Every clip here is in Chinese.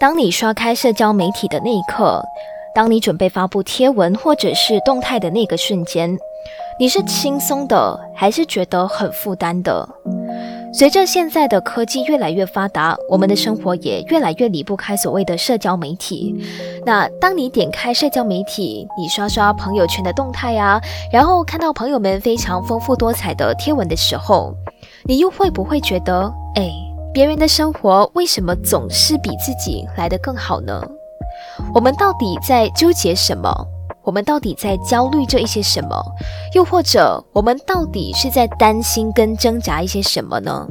当你刷开社交媒体的那一刻，当你准备发布贴文或者是动态的那个瞬间，你是轻松的，还是觉得很负担的？随着现在的科技越来越发达，我们的生活也越来越离不开所谓的社交媒体。那当你点开社交媒体，你刷刷朋友圈的动态啊，然后看到朋友们非常丰富多彩的贴文的时候，你又会不会觉得，哎？别人的生活为什么总是比自己来得更好呢？我们到底在纠结什么？我们到底在焦虑着一些什么？又或者我们到底是在担心跟挣扎一些什么呢？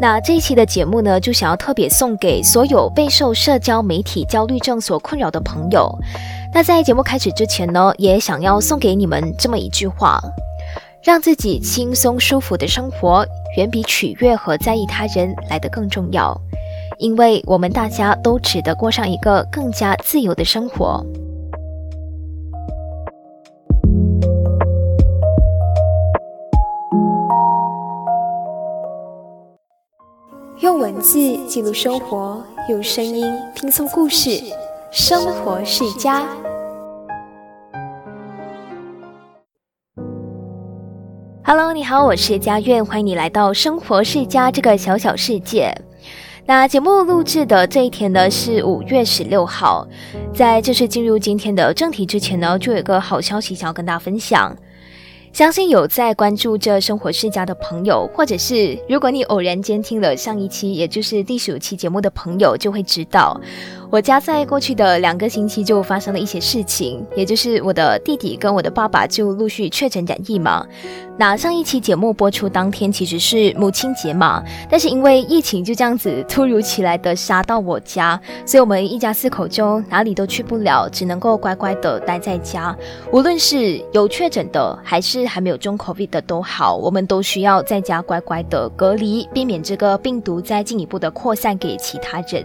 那这一期的节目呢，就想要特别送给所有备受社交媒体焦虑症所困扰的朋友。那在节目开始之前呢，也想要送给你们这么一句话：让自己轻松舒服的生活。远比取悦和在意他人来得更重要，因为我们大家都值得过上一个更加自由的生活。用文字记录生活，用声音拼凑故事，生活世家。Hello，你好，我是佳苑，欢迎你来到生活世家这个小小世界。那节目录制的这一天呢是五月十六号，在正式进入今天的正题之前呢，就有个好消息想要跟大家分享。相信有在关注这生活世家的朋友，或者是如果你偶然间听了上一期，也就是第十五期节目的朋友，就会知道。我家在过去的两个星期就发生了一些事情，也就是我的弟弟跟我的爸爸就陆续确诊染疫嘛。那上一期节目播出当天其实是母亲节嘛，但是因为疫情就这样子突如其来的杀到我家，所以我们一家四口就哪里都去不了，只能够乖乖的待在家。无论是有确诊的还是还没有中 COVID 的都好，我们都需要在家乖乖的隔离，避免这个病毒再进一步的扩散给其他人。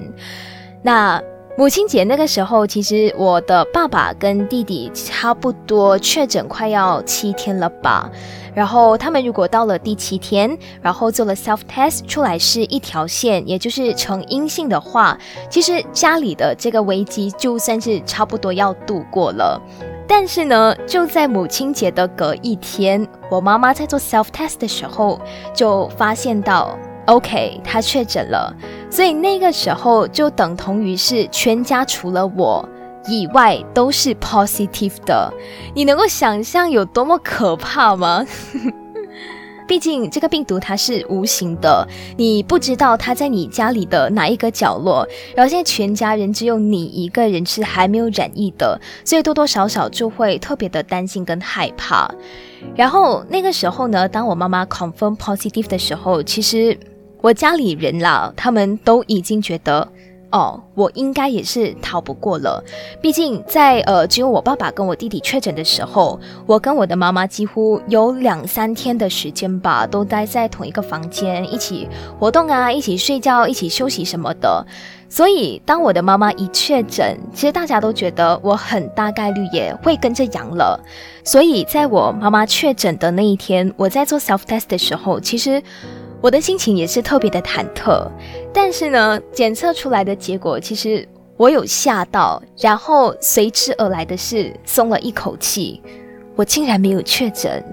那。母亲节那个时候，其实我的爸爸跟弟弟差不多确诊快要七天了吧。然后他们如果到了第七天，然后做了 self test 出来是一条线，也就是呈阴性的话，其实家里的这个危机就算是差不多要度过了。但是呢，就在母亲节的隔一天，我妈妈在做 self test 的时候就发现到。OK，他确诊了，所以那个时候就等同于是全家除了我以外都是 positive 的。你能够想象有多么可怕吗？毕竟这个病毒它是无形的，你不知道它在你家里的哪一个角落。然后现在全家人只有你一个人是还没有染疫的，所以多多少少就会特别的担心跟害怕。然后那个时候呢，当我妈妈 confirm positive 的时候，其实。我家里人啦，他们都已经觉得，哦，我应该也是逃不过了。毕竟在呃，只有我爸爸跟我弟弟确诊的时候，我跟我的妈妈几乎有两三天的时间吧，都待在同一个房间，一起活动啊，一起睡觉，一起休息什么的。所以，当我的妈妈一确诊，其实大家都觉得我很大概率也会跟着阳了。所以，在我妈妈确诊的那一天，我在做 self test 的时候，其实。我的心情也是特别的忐忑，但是呢，检测出来的结果其实我有吓到，然后随之而来的是松了一口气，我竟然没有确诊。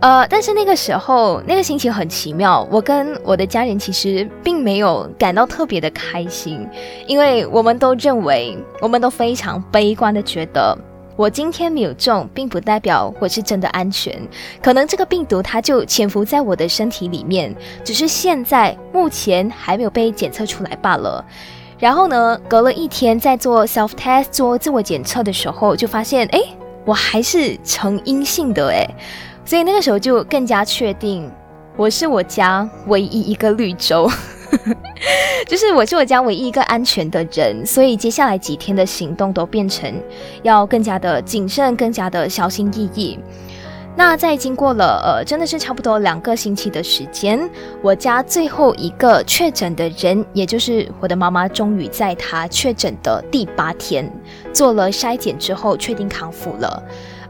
呃，但是那个时候那个心情很奇妙，我跟我的家人其实并没有感到特别的开心，因为我们都认为，我们都非常悲观的觉得。我今天没有中，并不代表我是真的安全。可能这个病毒它就潜伏在我的身体里面，只是现在目前还没有被检测出来罢了。然后呢，隔了一天在做 self test 做自我检测的时候，就发现哎，我还是呈阴性的哎，所以那个时候就更加确定我是我家唯一一个绿洲。就是我是我家唯一一个安全的人，所以接下来几天的行动都变成要更加的谨慎，更加的小心翼翼。那在经过了呃，真的是差不多两个星期的时间，我家最后一个确诊的人，也就是我的妈妈，终于在她确诊的第八天做了筛检之后，确定康复了。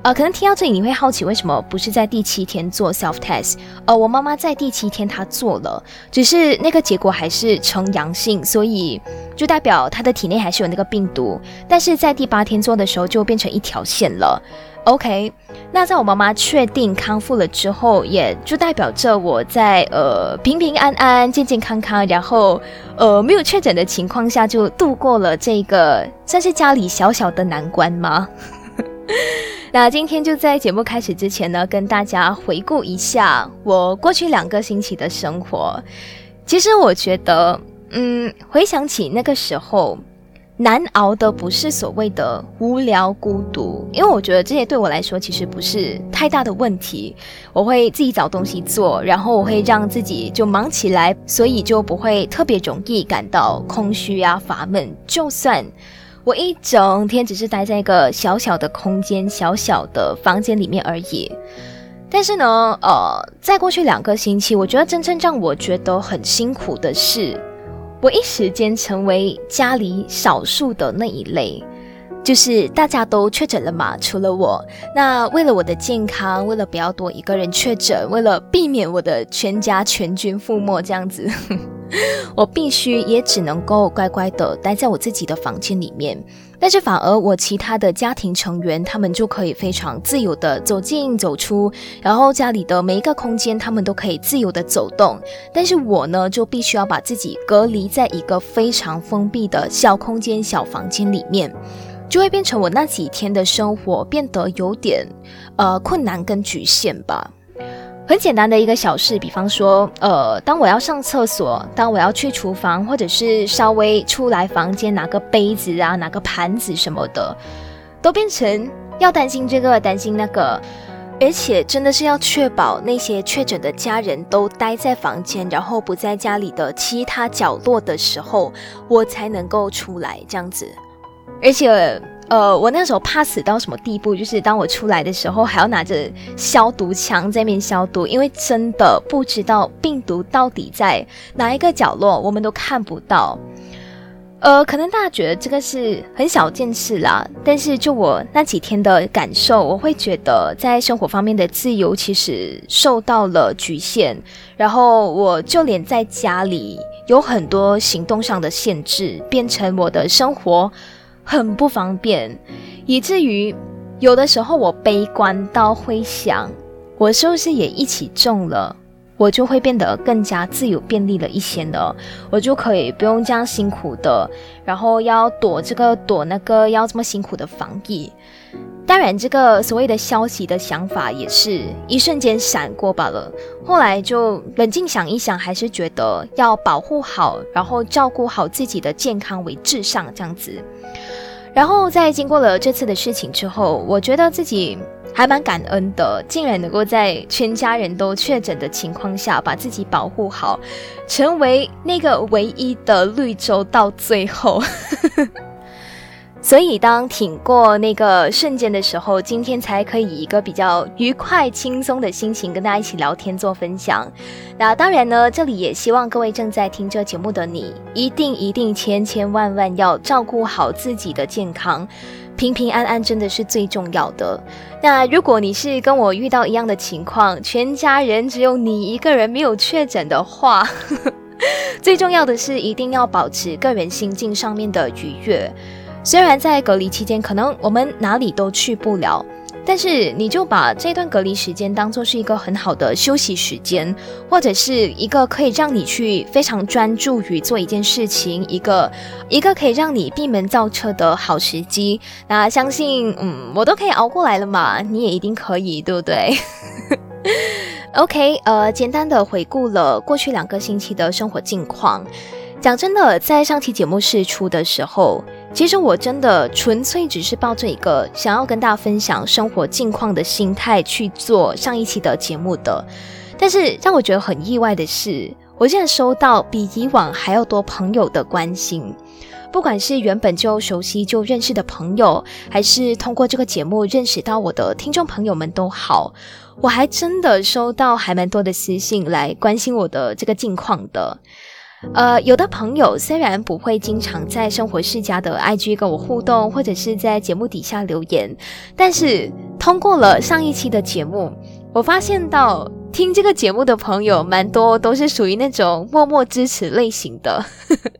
呃，可能听到这里你会好奇，为什么不是在第七天做 self test？呃，我妈妈在第七天她做了，只是那个结果还是呈阳性，所以就代表她的体内还是有那个病毒。但是在第八天做的时候就变成一条线了。OK，那在我妈妈确定康复了之后，也就代表着我在呃平平安安、健健康康，然后呃没有确诊的情况下，就度过了这个算是家里小小的难关吗？那今天就在节目开始之前呢，跟大家回顾一下我过去两个星期的生活。其实我觉得，嗯，回想起那个时候。难熬的不是所谓的无聊孤独，因为我觉得这些对我来说其实不是太大的问题。我会自己找东西做，然后我会让自己就忙起来，所以就不会特别容易感到空虚啊、乏闷。就算我一整天只是待在一个小小的空间、小小的房间里面而已，但是呢，呃，在过去两个星期，我觉得真正让我觉得很辛苦的是。我一时间成为家里少数的那一类，就是大家都确诊了嘛，除了我。那为了我的健康，为了不要多一个人确诊，为了避免我的全家全军覆没这样子，我必须也只能够乖乖的待在我自己的房间里面。但是反而我其他的家庭成员，他们就可以非常自由的走进走出，然后家里的每一个空间，他们都可以自由的走动。但是我呢，就必须要把自己隔离在一个非常封闭的小空间、小房间里面，就会变成我那几天的生活变得有点呃困难跟局限吧。很简单的一个小事，比方说，呃，当我要上厕所，当我要去厨房，或者是稍微出来房间拿个杯子啊，拿个盘子什么的，都变成要担心这个担心那个，而且真的是要确保那些确诊的家人都待在房间，然后不在家里的其他角落的时候，我才能够出来这样子，而且。呃，我那时候怕死到什么地步？就是当我出来的时候，还要拿着消毒枪在那面消毒，因为真的不知道病毒到底在哪一个角落，我们都看不到。呃，可能大家觉得这个是很小件事啦，但是就我那几天的感受，我会觉得在生活方面的自由其实受到了局限，然后我就连在家里有很多行动上的限制，变成我的生活。很不方便，以至于有的时候我悲观到会想，我是不是也一起中了，我就会变得更加自由便利了一些呢？我就可以不用这样辛苦的，然后要躲这个躲那个，要这么辛苦的防疫。当然，这个所谓的消息的想法也是一瞬间闪过罢了。后来就冷静想一想，还是觉得要保护好，然后照顾好自己的健康为至上，这样子。然后在经过了这次的事情之后，我觉得自己还蛮感恩的，竟然能够在全家人都确诊的情况下，把自己保护好，成为那个唯一的绿洲到最后。所以，当挺过那个瞬间的时候，今天才可以以一个比较愉快、轻松的心情跟大家一起聊天、做分享。那当然呢，这里也希望各位正在听这节目的你，一定一定千千万万要照顾好自己的健康，平平安安真的是最重要的。那如果你是跟我遇到一样的情况，全家人只有你一个人没有确诊的话，最重要的是一定要保持个人心境上面的愉悦。虽然在隔离期间，可能我们哪里都去不了，但是你就把这段隔离时间当做是一个很好的休息时间，或者是一个可以让你去非常专注于做一件事情，一个一个可以让你闭门造车的好时机。那相信，嗯，我都可以熬过来了嘛，你也一定可以，对不对？OK，呃，简单的回顾了过去两个星期的生活近况。讲真的，在上期节目试出的时候。其实我真的纯粹只是抱着一个想要跟大家分享生活近况的心态去做上一期的节目的，但是让我觉得很意外的是，我现在收到比以往还要多朋友的关心，不管是原本就熟悉就认识的朋友，还是通过这个节目认识到我的听众朋友们都好，我还真的收到还蛮多的私信来关心我的这个近况的。呃，有的朋友虽然不会经常在生活世家的 IG 跟我互动，或者是在节目底下留言，但是通过了上一期的节目，我发现到听这个节目的朋友蛮多，都是属于那种默默支持类型的。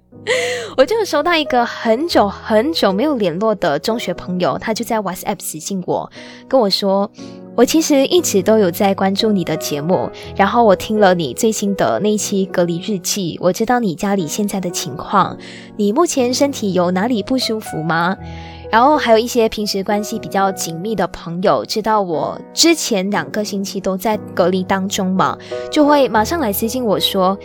我就收到一个很久很久没有联络的中学朋友，他就在 WhatsApp 私信我，跟我说。我其实一直都有在关注你的节目，然后我听了你最新的那一期隔离日记，我知道你家里现在的情况，你目前身体有哪里不舒服吗？然后还有一些平时关系比较紧密的朋友，知道我之前两个星期都在隔离当中嘛，就会马上来私信我说。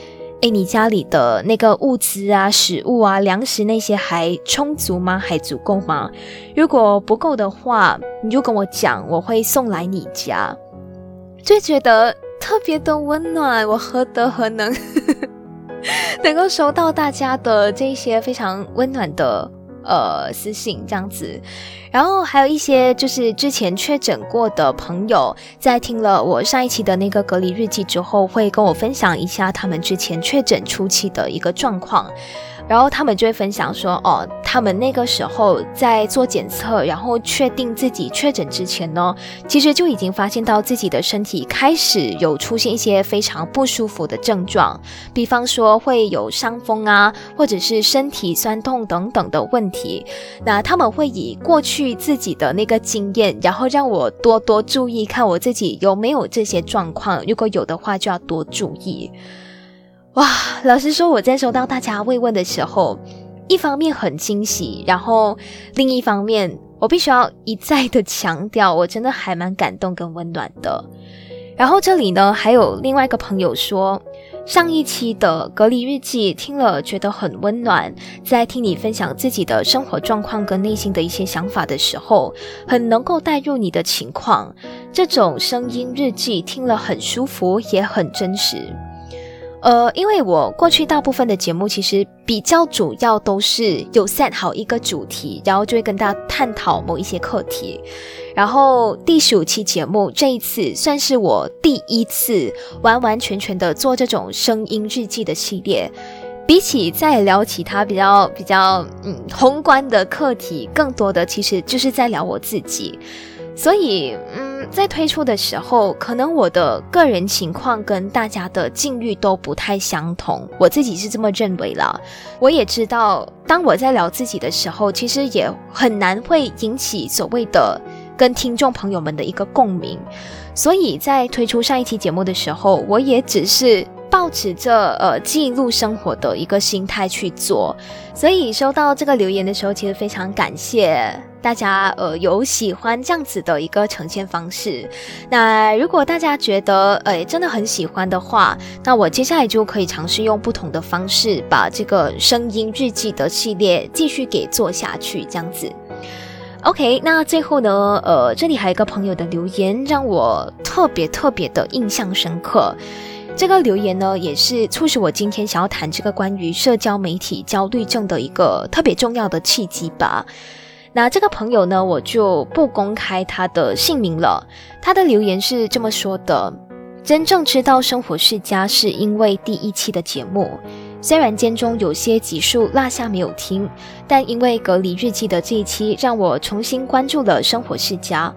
哎，你家里的那个物资啊、食物啊、粮食那些还充足吗？还足够吗？如果不够的话，你就跟我讲，我会送来你家。就觉得特别的温暖，我何德何能，能够收到大家的这些非常温暖的。呃，私信这样子，然后还有一些就是之前确诊过的朋友，在听了我上一期的那个隔离日记之后，会跟我分享一下他们之前确诊初期的一个状况。然后他们就会分享说，哦，他们那个时候在做检测，然后确定自己确诊之前呢，其实就已经发现到自己的身体开始有出现一些非常不舒服的症状，比方说会有伤风啊，或者是身体酸痛等等的问题。那他们会以过去自己的那个经验，然后让我多多注意看我自己有没有这些状况，如果有的话就要多注意。哇，老实说，我在收到大家慰问的时候，一方面很惊喜，然后另一方面，我必须要一再的强调，我真的还蛮感动跟温暖的。然后这里呢，还有另外一个朋友说，上一期的隔离日记听了觉得很温暖，在听你分享自己的生活状况跟内心的一些想法的时候，很能够带入你的情况，这种声音日记听了很舒服，也很真实。呃，因为我过去大部分的节目其实比较主要都是有 set 好一个主题，然后就会跟大家探讨某一些课题。然后第十五期节目这一次算是我第一次完完全全的做这种声音日记的系列，比起在聊其他比较比较嗯宏观的课题，更多的其实就是在聊我自己。所以，嗯，在推出的时候，可能我的个人情况跟大家的境遇都不太相同，我自己是这么认为了。我也知道，当我在聊自己的时候，其实也很难会引起所谓的跟听众朋友们的一个共鸣。所以在推出上一期节目的时候，我也只是保持着呃记录生活的一个心态去做。所以收到这个留言的时候，其实非常感谢。大家呃有喜欢这样子的一个呈现方式，那如果大家觉得呃真的很喜欢的话，那我接下来就可以尝试用不同的方式把这个声音日记的系列继续给做下去，这样子。OK，那最后呢，呃，这里还有一个朋友的留言让我特别特别的印象深刻，这个留言呢也是促使我今天想要谈这个关于社交媒体焦虑症的一个特别重要的契机吧。那这个朋友呢，我就不公开他的姓名了。他的留言是这么说的：真正知道生活世家是因为第一期的节目，虽然间中有些集数落下没有听，但因为隔离日记的这一期，让我重新关注了生活世家。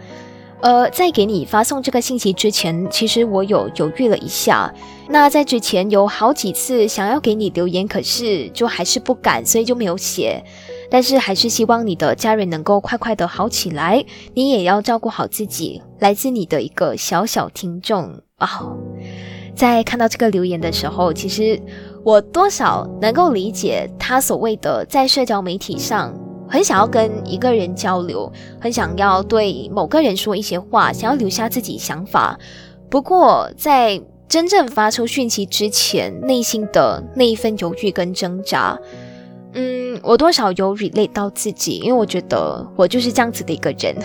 呃，在给你发送这个信息之前，其实我有犹豫了一下。那在之前有好几次想要给你留言，可是就还是不敢，所以就没有写。但是还是希望你的家人能够快快的好起来，你也要照顾好自己。来自你的一个小小听众哦，在看到这个留言的时候，其实我多少能够理解他所谓的在社交媒体上很想要跟一个人交流，很想要对某个人说一些话，想要留下自己想法。不过在真正发出讯息之前，内心的那一份犹豫跟挣扎。嗯，我多少有 relate 到自己，因为我觉得我就是这样子的一个人。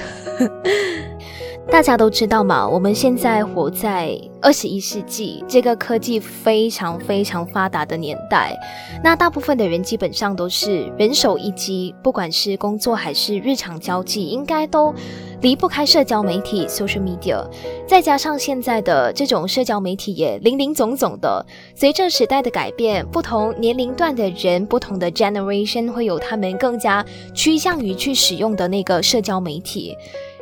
大家都知道嘛，我们现在活在二十一世纪这个科技非常非常发达的年代，那大部分的人基本上都是人手一机，不管是工作还是日常交际，应该都离不开社交媒体 （social media），再加上现在的这种社交媒体也林林总总的。随着时代的改变，不同年龄段的人、不同的 generation 会有他们更加趋向于去使用的那个社交媒体。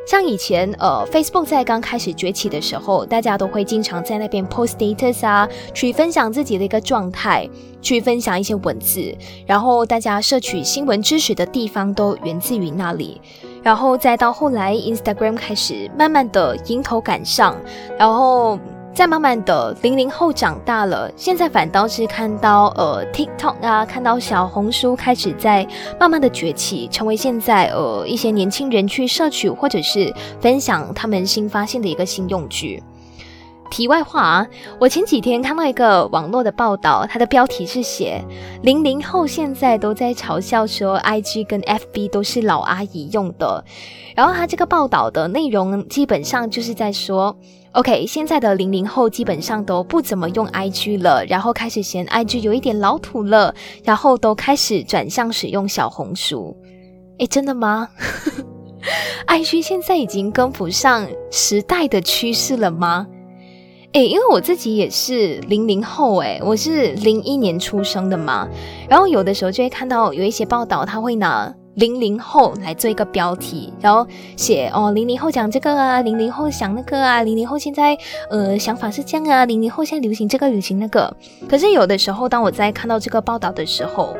像以前，呃，Facebook 在刚开始崛起的时候，大家都会经常在那边 post status 啊，去分享自己的一个状态，去分享一些文字，然后大家摄取新闻知识的地方都源自于那里。然后再到后来，Instagram 开始慢慢的迎头赶上，然后。再慢慢的，零零后长大了，现在反倒是看到呃 TikTok 啊，看到小红书开始在慢慢的崛起，成为现在呃一些年轻人去摄取或者是分享他们新发现的一个新用具。题外话，我前几天看到一个网络的报道，它的标题是写零零后现在都在嘲笑说 IG 跟 FB 都是老阿姨用的，然后它这个报道的内容基本上就是在说。OK，现在的零零后基本上都不怎么用 IG 了，然后开始嫌 IG 有一点老土了，然后都开始转向使用小红书。诶，真的吗？IG 现在已经跟不上时代的趋势了吗？诶，因为我自己也是零零后，诶，我是零一年出生的嘛，然后有的时候就会看到有一些报道，他会拿。零零后来做一个标题，然后写哦，零零后讲这个啊，零零后想那个啊，零零后现在呃想法是这样啊，零零后现在流行这个流行那个。可是有的时候，当我在看到这个报道的时候，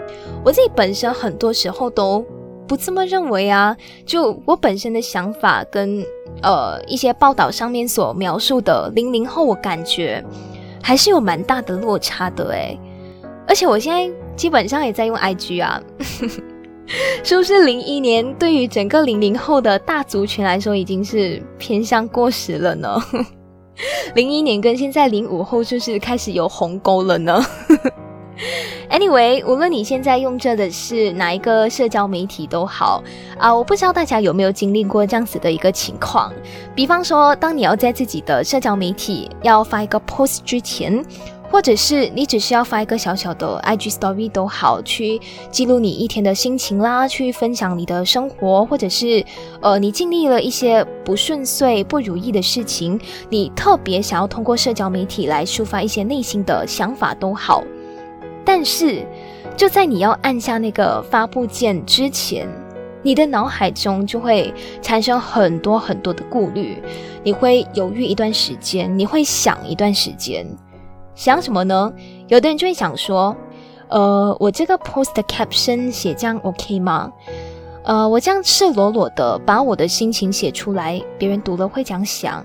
我自己本身很多时候都不这么认为啊。就我本身的想法跟呃一些报道上面所描述的零零后，我感觉还是有蛮大的落差的诶。而且我现在基本上也在用 IG 啊。是不是零一年对于整个零零后的大族群来说已经是偏向过时了呢？零一年跟现在零五后就是开始有鸿沟了呢？Anyway，无论你现在用着的是哪一个社交媒体都好啊，我不知道大家有没有经历过这样子的一个情况，比方说，当你要在自己的社交媒体要发一个 post 之前。或者是你只需要发一个小小的 IG Story 都好，去记录你一天的心情啦，去分享你的生活，或者是呃你经历了一些不顺遂、不如意的事情，你特别想要通过社交媒体来抒发一些内心的想法都好。但是就在你要按下那个发布键之前，你的脑海中就会产生很多很多的顾虑，你会犹豫一段时间，你会想一段时间。想什么呢？有的人就会想说，呃，我这个 post caption 写这样 OK 吗？呃，我这样赤裸裸的把我的心情写出来，别人读了会怎样想？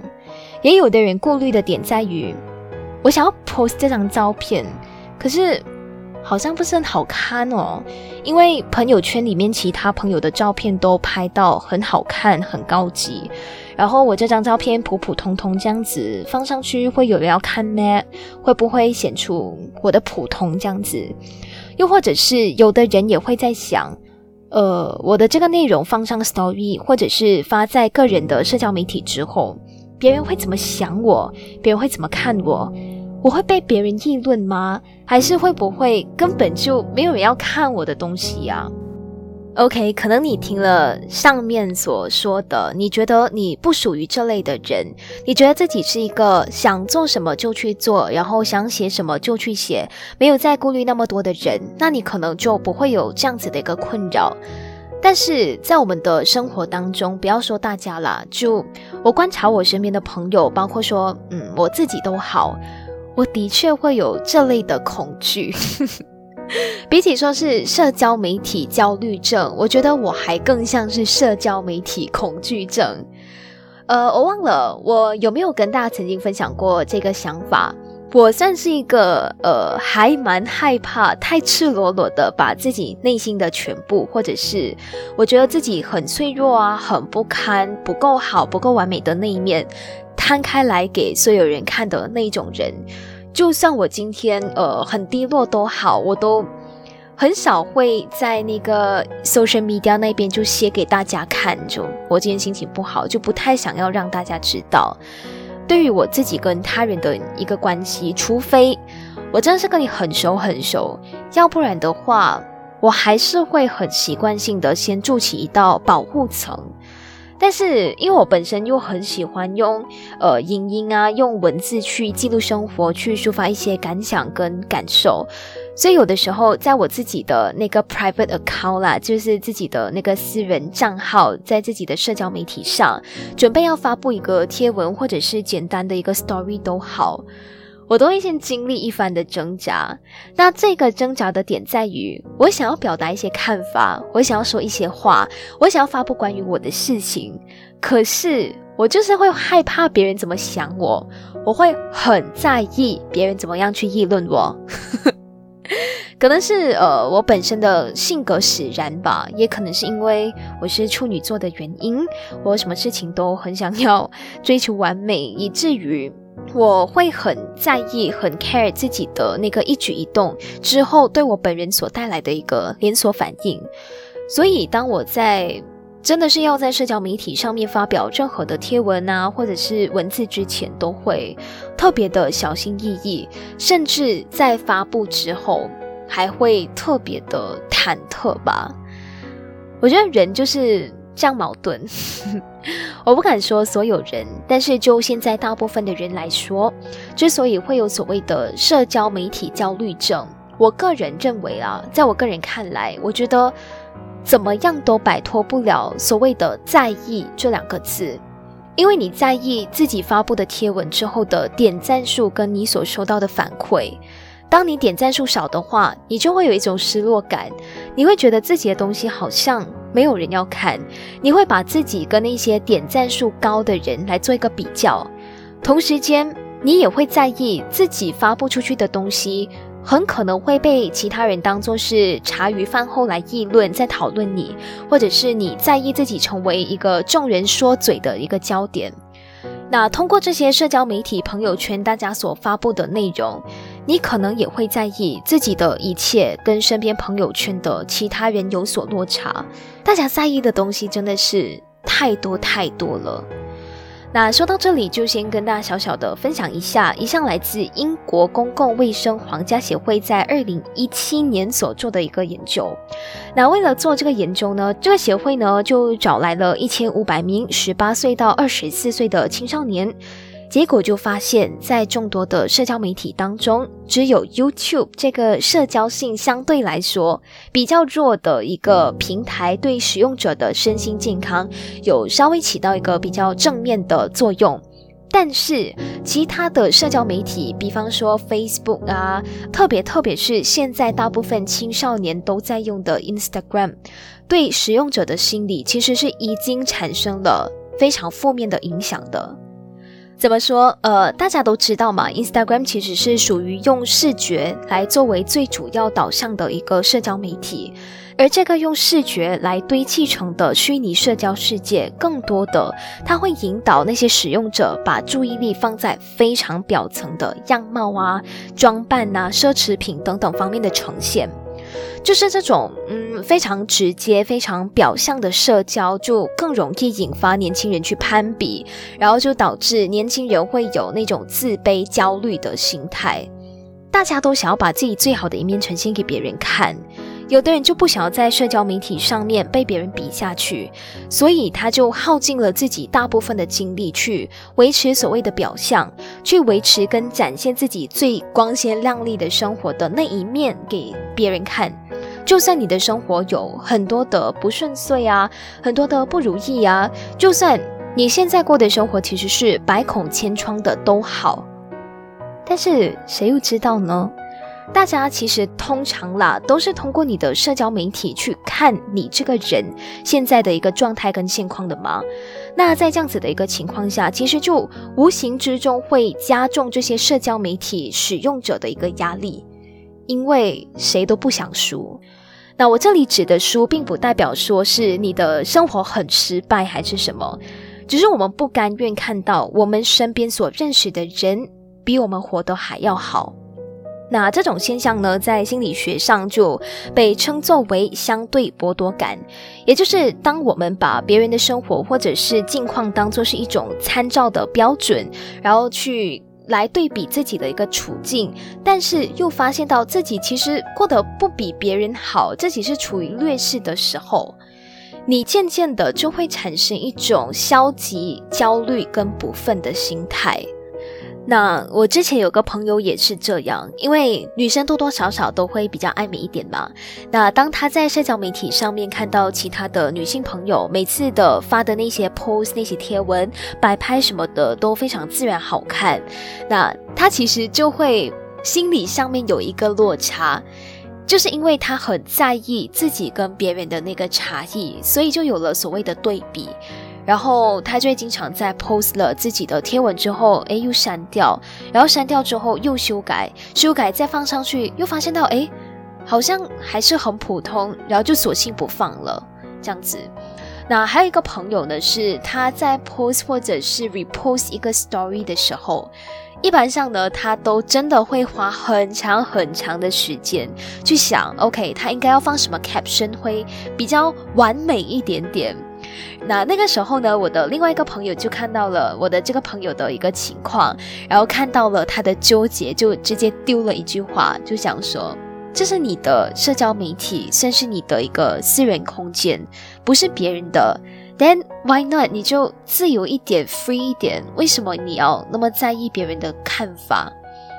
也有的人顾虑的点在于，我想要 post 这张照片，可是。好像不是很好看哦，因为朋友圈里面其他朋友的照片都拍到很好看、很高级，然后我这张照片普普通通这样子放上去，会有人要看吗？会不会显出我的普通这样子？又或者是有的人也会在想，呃，我的这个内容放上 story，或者是发在个人的社交媒体之后，别人会怎么想我？别人会怎么看我？我会被别人议论吗？还是会不会根本就没有人要看我的东西呀？OK，可能你听了上面所说的，你觉得你不属于这类的人，你觉得自己是一个想做什么就去做，然后想写什么就去写，没有再顾虑那么多的人，那你可能就不会有这样子的一个困扰。但是在我们的生活当中，不要说大家啦，就我观察我身边的朋友，包括说，嗯，我自己都好。我的确会有这类的恐惧，比起说是社交媒体焦虑症，我觉得我还更像是社交媒体恐惧症。呃，我忘了我有没有跟大家曾经分享过这个想法。我算是一个呃，还蛮害怕太赤裸裸的把自己内心的全部，或者是我觉得自己很脆弱啊、很不堪、不够好、不够完美的那一面。摊开来给所有人看的那种人，就算我今天呃很低落都好，我都很少会在那个 social media 那边就写给大家看。就我今天心情不好，就不太想要让大家知道。对于我自己跟他人的一个关系，除非我真的是跟你很熟很熟，要不然的话，我还是会很习惯性的先筑起一道保护层。但是因为我本身又很喜欢用呃影音啊，用文字去记录生活，去抒发一些感想跟感受，所以有的时候在我自己的那个 private account 啦，就是自己的那个私人账号，在自己的社交媒体上准备要发布一个贴文或者是简单的一个 story 都好。我都会先经历一番的挣扎，那这个挣扎的点在于，我想要表达一些看法，我想要说一些话，我想要发布关于我的事情，可是我就是会害怕别人怎么想我，我会很在意别人怎么样去议论我，可能是呃我本身的性格使然吧，也可能是因为我是处女座的原因，我什么事情都很想要追求完美，以至于。我会很在意、很 care 自己的那个一举一动之后对我本人所带来的一个连锁反应，所以当我在真的是要在社交媒体上面发表任何的贴文啊，或者是文字之前，都会特别的小心翼翼，甚至在发布之后还会特别的忐忑吧。我觉得人就是。这样矛盾，我不敢说所有人，但是就现在大部分的人来说，之所以会有所谓的社交媒体焦虑症，我个人认为啊，在我个人看来，我觉得怎么样都摆脱不了所谓的在意这两个字，因为你在意自己发布的贴文之后的点赞数跟你所收到的反馈。当你点赞数少的话，你就会有一种失落感，你会觉得自己的东西好像没有人要看，你会把自己跟那些点赞数高的人来做一个比较，同时间你也会在意自己发布出去的东西很可能会被其他人当做是茶余饭后来议论，在讨论你，或者是你在意自己成为一个众人说嘴的一个焦点。那通过这些社交媒体朋友圈，大家所发布的内容。你可能也会在意自己的一切跟身边朋友圈的其他人有所落差，大家在意的东西真的是太多太多了。那说到这里，就先跟大家小小的分享一下，一项来自英国公共卫生皇家协会在二零一七年所做的一个研究。那为了做这个研究呢，这个协会呢就找来了一千五百名十八岁到二十四岁的青少年。结果就发现，在众多的社交媒体当中，只有 YouTube 这个社交性相对来说比较弱的一个平台，对使用者的身心健康有稍微起到一个比较正面的作用。但是，其他的社交媒体，比方说 Facebook 啊，特别特别是现在大部分青少年都在用的 Instagram，对使用者的心理其实是已经产生了非常负面的影响的。怎么说？呃，大家都知道嘛，Instagram 其实是属于用视觉来作为最主要导向的一个社交媒体，而这个用视觉来堆砌成的虚拟社交世界，更多的它会引导那些使用者把注意力放在非常表层的样貌啊、装扮啊、奢侈品等等方面的呈现。就是这种嗯非常直接、非常表象的社交，就更容易引发年轻人去攀比，然后就导致年轻人会有那种自卑、焦虑的心态。大家都想要把自己最好的一面呈现给别人看，有的人就不想要在社交媒体上面被别人比下去，所以他就耗尽了自己大部分的精力去维持所谓的表象，去维持跟展现自己最光鲜亮丽的生活的那一面给别人看。就算你的生活有很多的不顺遂啊，很多的不如意啊，就算你现在过的生活其实是百孔千疮的都好，但是谁又知道呢？大家其实通常啦，都是通过你的社交媒体去看你这个人现在的一个状态跟现况的吗？那在这样子的一个情况下，其实就无形之中会加重这些社交媒体使用者的一个压力。因为谁都不想输，那我这里指的输，并不代表说是你的生活很失败还是什么，只是我们不甘愿看到我们身边所认识的人比我们活得还要好。那这种现象呢，在心理学上就被称作为相对剥夺感，也就是当我们把别人的生活或者是境况当做是一种参照的标准，然后去。来对比自己的一个处境，但是又发现到自己其实过得不比别人好，自己是处于劣势的时候，你渐渐的就会产生一种消极、焦虑跟不忿的心态。那我之前有个朋友也是这样，因为女生多多少少都会比较爱美一点嘛。那当她在社交媒体上面看到其他的女性朋友每次的发的那些 post、那些贴文、摆拍什么的都非常自然好看，那她其实就会心理上面有一个落差，就是因为她很在意自己跟别人的那个差异，所以就有了所谓的对比。然后他就会经常在 post 了自己的贴文之后，哎，又删掉，然后删掉之后又修改，修改再放上去，又发现到，哎，好像还是很普通，然后就索性不放了，这样子。那还有一个朋友呢，是他在 post 或者是 repost 一个 story 的时候，一般上呢，他都真的会花很长很长的时间去想，OK，他应该要放什么 caption 会比较完美一点点。那那个时候呢，我的另外一个朋友就看到了我的这个朋友的一个情况，然后看到了他的纠结，就直接丢了一句话，就想说：“这是你的社交媒体，算是你的一个私人空间，不是别人的。Then why not？你就自由一点，free 一点，为什么你要那么在意别人的看法？”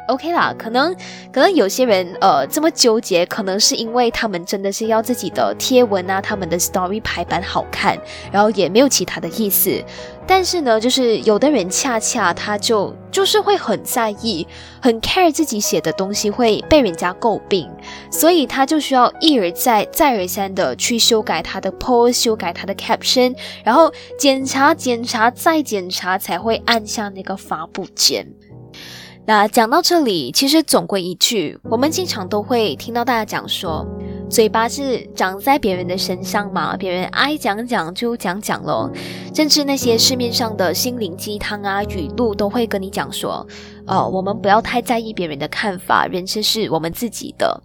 OK 啦，可能可能有些人呃这么纠结，可能是因为他们真的是要自己的贴文啊，他们的 story 排版好看，然后也没有其他的意思。但是呢，就是有的人恰恰他就就是会很在意，很 care 自己写的东西会被人家诟病，所以他就需要一而再再而三的去修改他的 post，修改他的 caption，然后检查检查再检查才会按下那个发布键。那讲到这里，其实总归一句，我们经常都会听到大家讲说，嘴巴是长在别人的身上嘛，别人爱讲讲就讲讲咯。甚至那些市面上的心灵鸡汤啊、语录，都会跟你讲说，哦，我们不要太在意别人的看法，人生是我们自己的。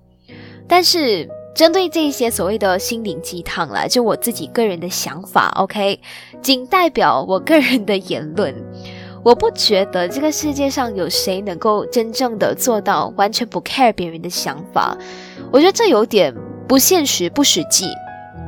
但是针对这些所谓的心灵鸡汤啦，就我自己个人的想法，OK，仅代表我个人的言论。我不觉得这个世界上有谁能够真正的做到完全不 care 别人的想法，我觉得这有点不现实、不实际。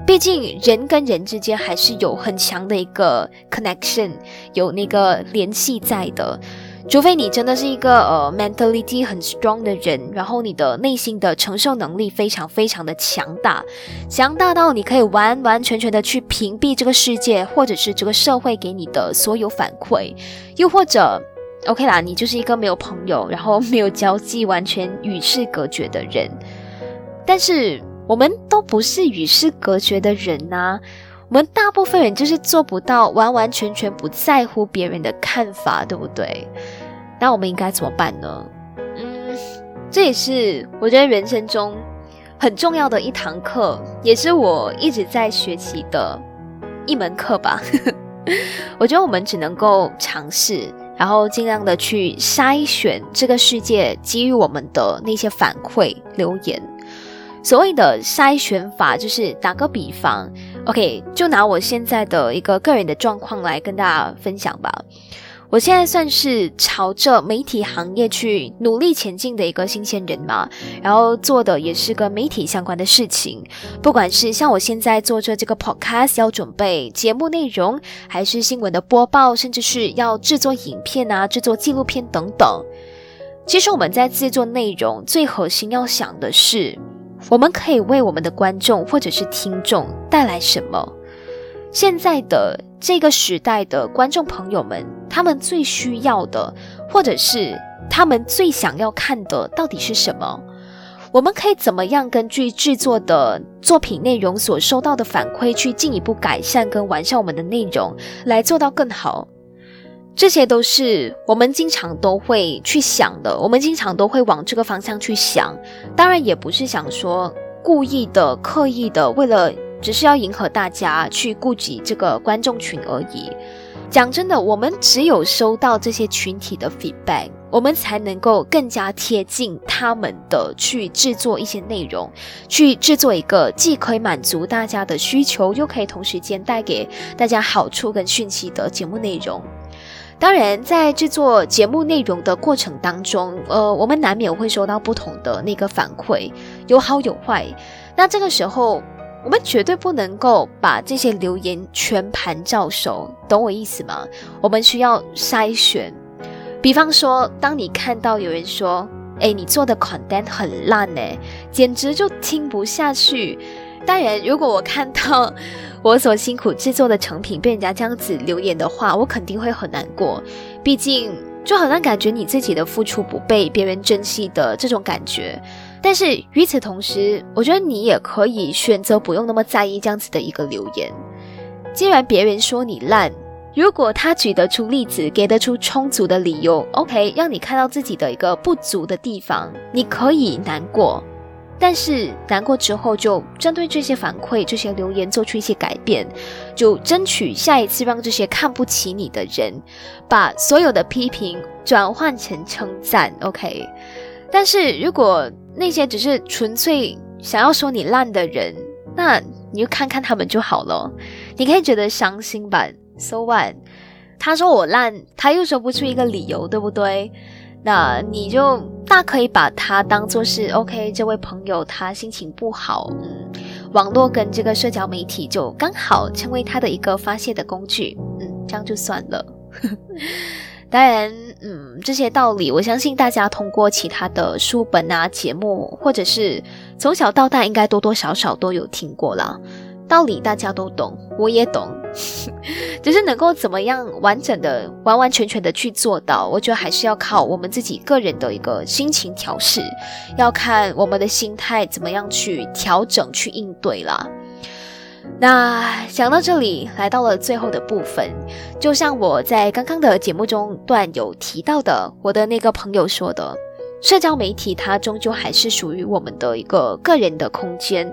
毕竟人跟人之间还是有很强的一个 connection，有那个联系在的。除非你真的是一个呃 mentality 很 strong 的人，然后你的内心的承受能力非常非常的强大，强大到你可以完完全全的去屏蔽这个世界或者是这个社会给你的所有反馈，又或者 OK 啦，你就是一个没有朋友，然后没有交际，完全与世隔绝的人。但是我们都不是与世隔绝的人呐，我们大部分人就是做不到完完全全不在乎别人的看法，对不对？那我们应该怎么办呢？嗯，这也是我觉得人生中很重要的一堂课，也是我一直在学习的一门课吧。我觉得我们只能够尝试，然后尽量的去筛选这个世界给予我们的那些反馈留言。所谓的筛选法，就是打个比方，OK，就拿我现在的一个个人的状况来跟大家分享吧。我现在算是朝着媒体行业去努力前进的一个新鲜人嘛，然后做的也是跟媒体相关的事情，不管是像我现在做着这个 podcast 要准备节目内容，还是新闻的播报，甚至是要制作影片啊、制作纪录片等等。其实我们在制作内容最核心要想的是，我们可以为我们的观众或者是听众带来什么。现在的这个时代的观众朋友们，他们最需要的，或者是他们最想要看的，到底是什么？我们可以怎么样根据制作的作品内容所收到的反馈，去进一步改善跟完善我们的内容，来做到更好？这些都是我们经常都会去想的，我们经常都会往这个方向去想。当然，也不是想说故意的、刻意的，为了。只是要迎合大家，去顾及这个观众群而已。讲真的，我们只有收到这些群体的 feedback，我们才能够更加贴近他们的去制作一些内容，去制作一个既可以满足大家的需求，又可以同时间带给大家好处跟讯息的节目内容。当然，在制作节目内容的过程当中，呃，我们难免会收到不同的那个反馈，有好有坏。那这个时候。我们绝对不能够把这些留言全盘照收，懂我意思吗？我们需要筛选。比方说，当你看到有人说：“哎，你做的 content 很烂呢，简直就听不下去。”当然，如果我看到我所辛苦制作的成品被人家这样子留言的话，我肯定会很难过。毕竟，就好像感觉你自己的付出不被别人珍惜的这种感觉。但是与此同时，我觉得你也可以选择不用那么在意这样子的一个留言。既然别人说你烂，如果他举得出例子，给得出充足的理由，OK，让你看到自己的一个不足的地方，你可以难过，但是难过之后就针对这些反馈、这些留言做出一些改变，就争取下一次让这些看不起你的人，把所有的批评转换成称赞，OK。但是如果那些只是纯粹想要说你烂的人，那你就看看他们就好了，你可以觉得伤心吧。So what？他说我烂，他又说不出一个理由，对不对？那你就大可以把他当做是 OK，这位朋友他心情不好，嗯，网络跟这个社交媒体就刚好成为他的一个发泄的工具，嗯，这样就算了。当然，嗯，这些道理我相信大家通过其他的书本啊、节目，或者是从小到大应该多多少少都有听过啦。道理大家都懂，我也懂，只是能够怎么样完整的、完完全全的去做到，我觉得还是要靠我们自己个人的一个心情调试，要看我们的心态怎么样去调整、去应对啦。那讲到这里，来到了最后的部分，就像我在刚刚的节目中段有提到的，我的那个朋友说的，社交媒体它终究还是属于我们的一个个人的空间。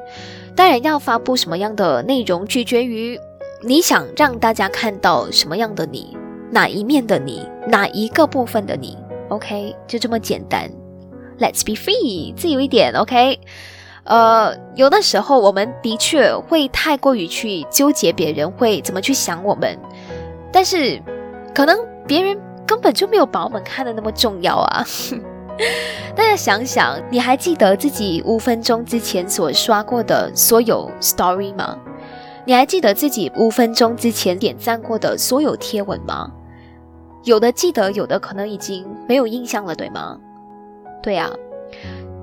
当然，要发布什么样的内容，取决于你想让大家看到什么样的你，哪一面的你，哪一个部分的你。OK，就这么简单。Let's be free，自由一点。OK，呃，有的时候我们的确会太过于去纠结别人会怎么去想我们，但是可能别人根本就没有把我们看的那么重要啊。大家想想，你还记得自己五分钟之前所刷过的所有 story 吗？你还记得自己五分钟之前点赞过的所有贴文吗？有的记得，有的可能已经没有印象了，对吗？对呀，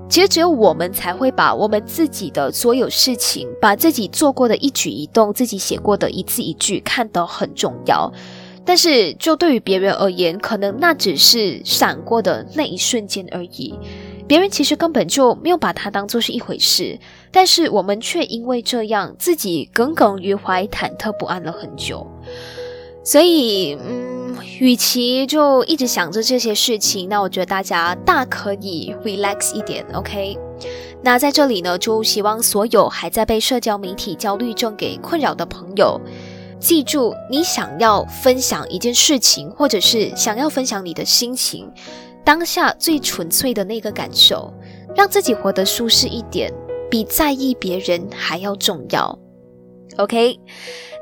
其实只有我们才会把我们自己的所有事情，把自己做过的一举一动，自己写过的一字一句看得很重要。但是，就对于别人而言，可能那只是闪过的那一瞬间而已。别人其实根本就没有把它当做是一回事，但是我们却因为这样自己耿耿于怀、忐忑不安了很久。所以，嗯，与其就一直想着这些事情，那我觉得大家大可以 relax 一点，OK？那在这里呢，就希望所有还在被社交媒体焦虑症给困扰的朋友。记住，你想要分享一件事情，或者是想要分享你的心情，当下最纯粹的那个感受，让自己活得舒适一点，比在意别人还要重要。OK。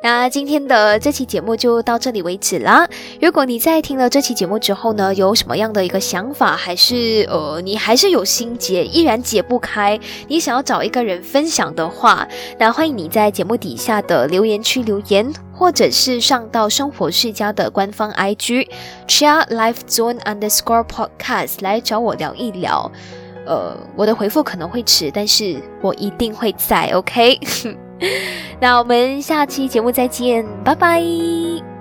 那今天的这期节目就到这里为止啦。如果你在听了这期节目之后呢，有什么样的一个想法，还是呃你还是有心结依然解不开，你想要找一个人分享的话，那欢迎你在节目底下的留言区留言，或者是上到生活世家的官方 IG share life zone underscore podcast 来找我聊一聊。呃，我的回复可能会迟，但是我一定会在。OK。那我们下期节目再见，拜拜。